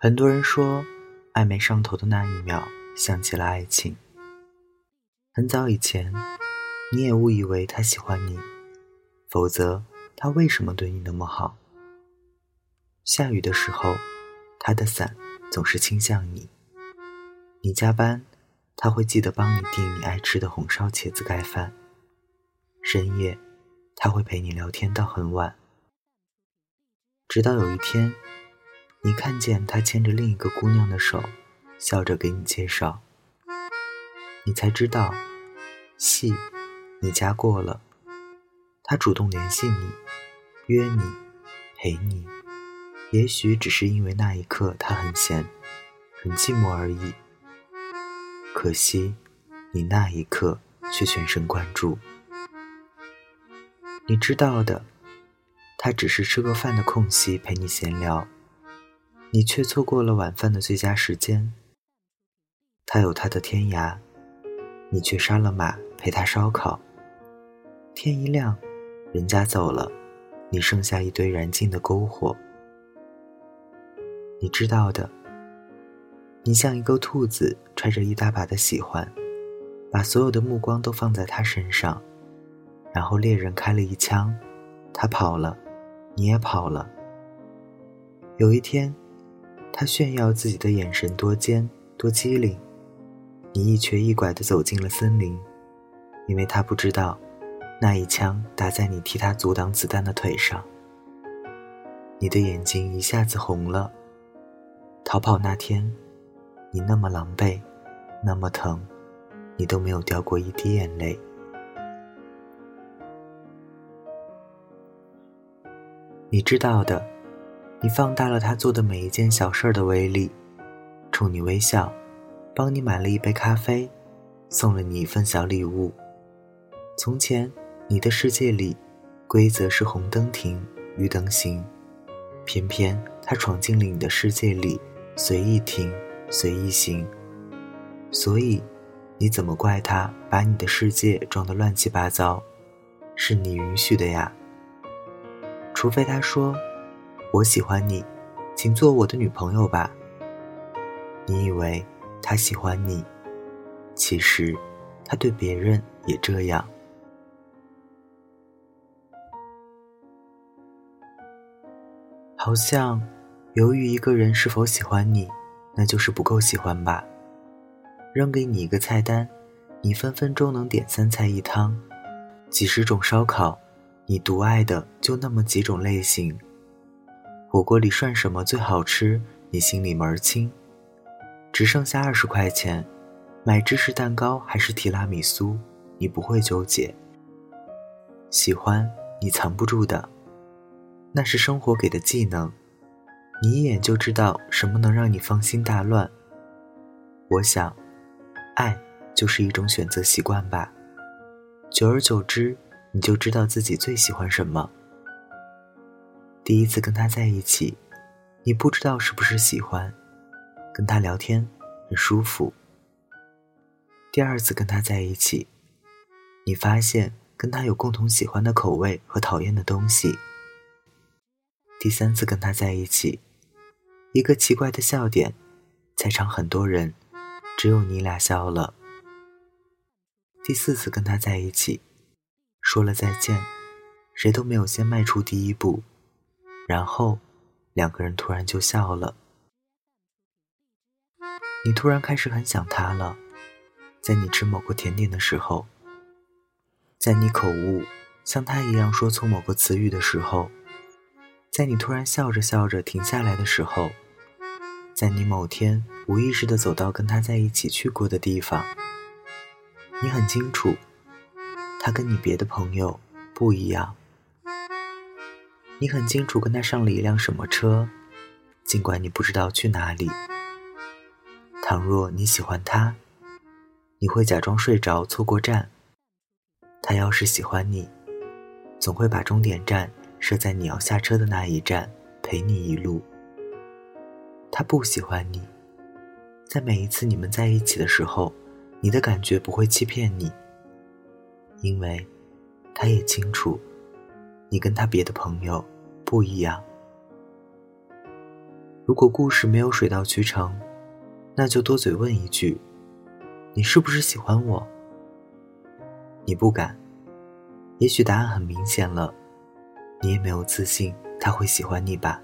很多人说，暧昧上头的那一秒，想起了爱情。很早以前，你也误以为他喜欢你，否则他为什么对你那么好？下雨的时候，他的伞总是倾向你；你加班，他会记得帮你订你爱吃的红烧茄子盖饭；深夜，他会陪你聊天到很晚。直到有一天。你看见他牵着另一个姑娘的手，笑着给你介绍，你才知道，戏你加过了。他主动联系你，约你，陪你，也许只是因为那一刻他很闲，很寂寞而已。可惜，你那一刻却全神贯注。你知道的，他只是吃个饭的空隙陪你闲聊。你却错过了晚饭的最佳时间。他有他的天涯，你却杀了马陪他烧烤。天一亮，人家走了，你剩下一堆燃尽的篝火。你知道的，你像一个兔子，揣着一大把的喜欢，把所有的目光都放在他身上，然后猎人开了一枪，他跑了，你也跑了。有一天。他炫耀自己的眼神多尖多机灵，你一瘸一拐地走进了森林，因为他不知道，那一枪打在你替他阻挡子弹的腿上。你的眼睛一下子红了。逃跑那天，你那么狼狈，那么疼，你都没有掉过一滴眼泪。你知道的。你放大了他做的每一件小事的威力，冲你微笑，帮你买了一杯咖啡，送了你一份小礼物。从前，你的世界里，规则是红灯停，绿灯行，偏偏他闯进了你的世界里，随意停，随意行。所以，你怎么怪他把你的世界撞得乱七八糟？是你允许的呀。除非他说。我喜欢你，请做我的女朋友吧。你以为他喜欢你，其实他对别人也这样。好像，由于一个人是否喜欢你，那就是不够喜欢吧。扔给你一个菜单，你分分钟能点三菜一汤，几十种烧烤，你独爱的就那么几种类型。火锅里涮什么最好吃？你心里门儿清。只剩下二十块钱，买芝士蛋糕还是提拉米苏？你不会纠结。喜欢你藏不住的，那是生活给的技能，你一眼就知道什么能让你芳心大乱。我想，爱就是一种选择习惯吧。久而久之，你就知道自己最喜欢什么。第一次跟他在一起，你不知道是不是喜欢，跟他聊天很舒服。第二次跟他在一起，你发现跟他有共同喜欢的口味和讨厌的东西。第三次跟他在一起，一个奇怪的笑点，在场很多人，只有你俩笑了。第四次跟他在一起，说了再见，谁都没有先迈出第一步。然后，两个人突然就笑了。你突然开始很想他了，在你吃某个甜点的时候，在你口误像他一样说错某个词语的时候，在你突然笑着笑着停下来的时候，在你某天无意识的走到跟他在一起去过的地方，你很清楚，他跟你别的朋友不一样。你很清楚跟他上了一辆什么车，尽管你不知道去哪里。倘若你喜欢他，你会假装睡着错过站。他要是喜欢你，总会把终点站设在你要下车的那一站，陪你一路。他不喜欢你，在每一次你们在一起的时候，你的感觉不会欺骗你，因为他也清楚。你跟他别的朋友不一样。如果故事没有水到渠成，那就多嘴问一句：“你是不是喜欢我？”你不敢，也许答案很明显了，你也没有自信他会喜欢你吧。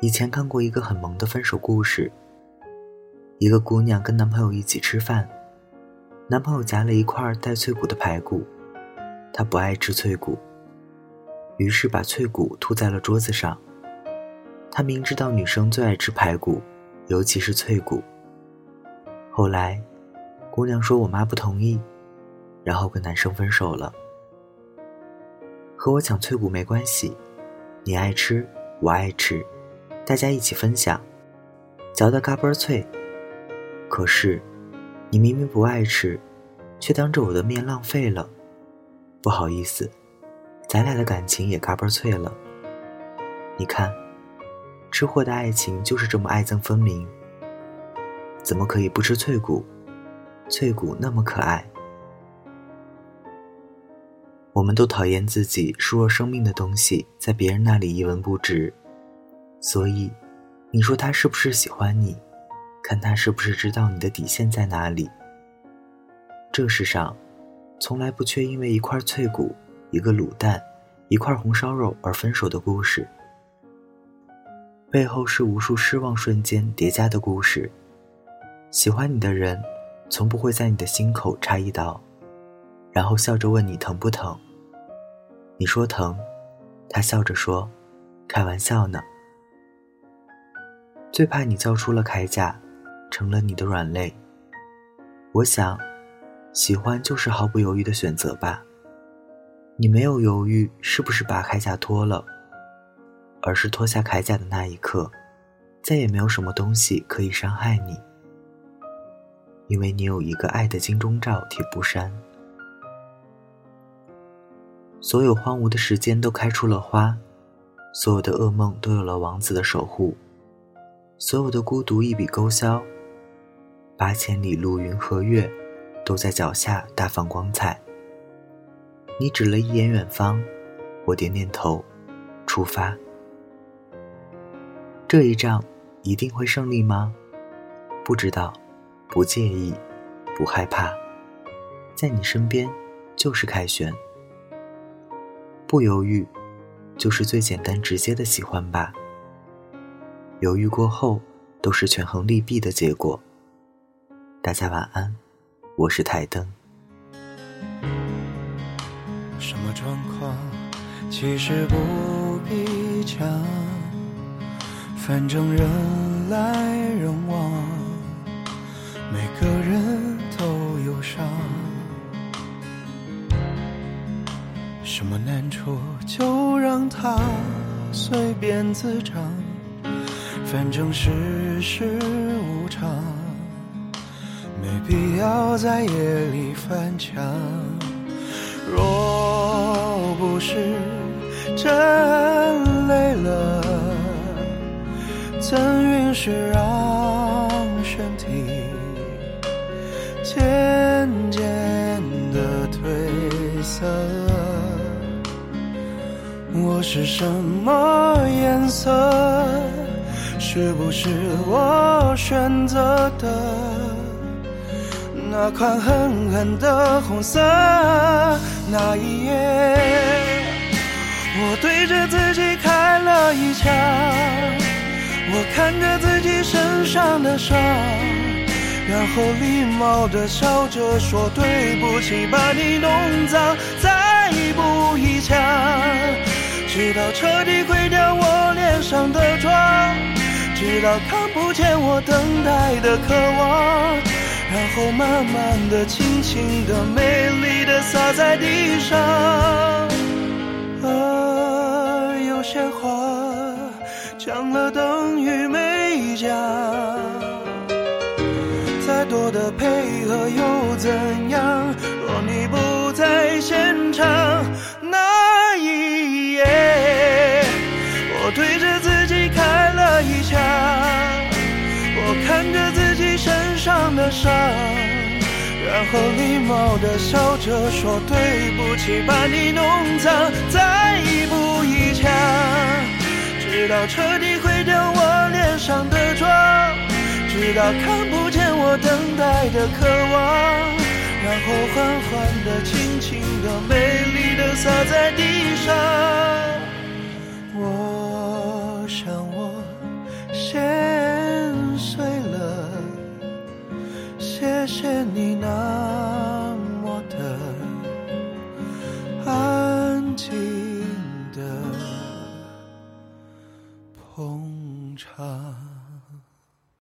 以前看过一个很萌的分手故事。一个姑娘跟男朋友一起吃饭，男朋友夹了一块带脆骨的排骨，他不爱吃脆骨，于是把脆骨吐在了桌子上。他明知道女生最爱吃排骨，尤其是脆骨。后来，姑娘说我妈不同意，然后跟男生分手了。和我抢脆骨没关系，你爱吃，我爱吃，大家一起分享，嚼得嘎嘣脆。可是，你明明不爱吃，却当着我的面浪费了。不好意思，咱俩的感情也嘎嘣脆了。你看，吃货的爱情就是这么爱憎分明。怎么可以不吃脆骨？脆骨那么可爱。我们都讨厌自己视若生命的东西在别人那里一文不值，所以，你说他是不是喜欢你？看他是不是知道你的底线在哪里。这世上，从来不缺因为一块脆骨、一个卤蛋、一块红烧肉而分手的故事，背后是无数失望瞬间叠加的故事。喜欢你的人，从不会在你的心口插一刀，然后笑着问你疼不疼。你说疼，他笑着说：“开玩笑呢。”最怕你叫出了铠甲。成了你的软肋。我想，喜欢就是毫不犹豫的选择吧。你没有犹豫，是不是把铠甲脱了？而是脱下铠甲的那一刻，再也没有什么东西可以伤害你，因为你有一个爱的金钟罩铁布衫。所有荒芜的时间都开出了花，所有的噩梦都有了王子的守护，所有的孤独一笔勾销。八千里路云和月，都在脚下大放光彩。你指了一眼远方，我点点头，出发。这一仗一定会胜利吗？不知道，不介意，不害怕，在你身边就是凯旋。不犹豫，就是最简单直接的喜欢吧。犹豫过后，都是权衡利弊的结果。大家晚安，我是台灯。什么状况？其实不必讲，反正人来人往，每个人都有伤。什么难处就让它随便滋长，反正世事无常。没必要在夜里翻墙。若不是真累了，怎允许让身体渐渐的褪色？我是什么颜色？是不是我选择的？那款狠狠的红色，那一夜，我对着自己开了一枪，我看着自己身上的伤，然后礼貌的笑着说对不起，把你弄脏，再补一枪，直到彻底毁掉我脸上的妆，直到看不见我等待的渴望。然后慢慢的、轻轻的、美丽的洒在地上。啊，有些话讲了等于没讲，再多的配合又怎样？若你不在现场，那一夜，我对着自己开了一枪，我看着。上的伤，然后礼貌的笑着说对不起，把你弄脏，再补一枪。直到彻底毁掉我脸上的妆，直到看不见我等待的渴望，然后缓缓的、轻轻的、美丽的洒在地上。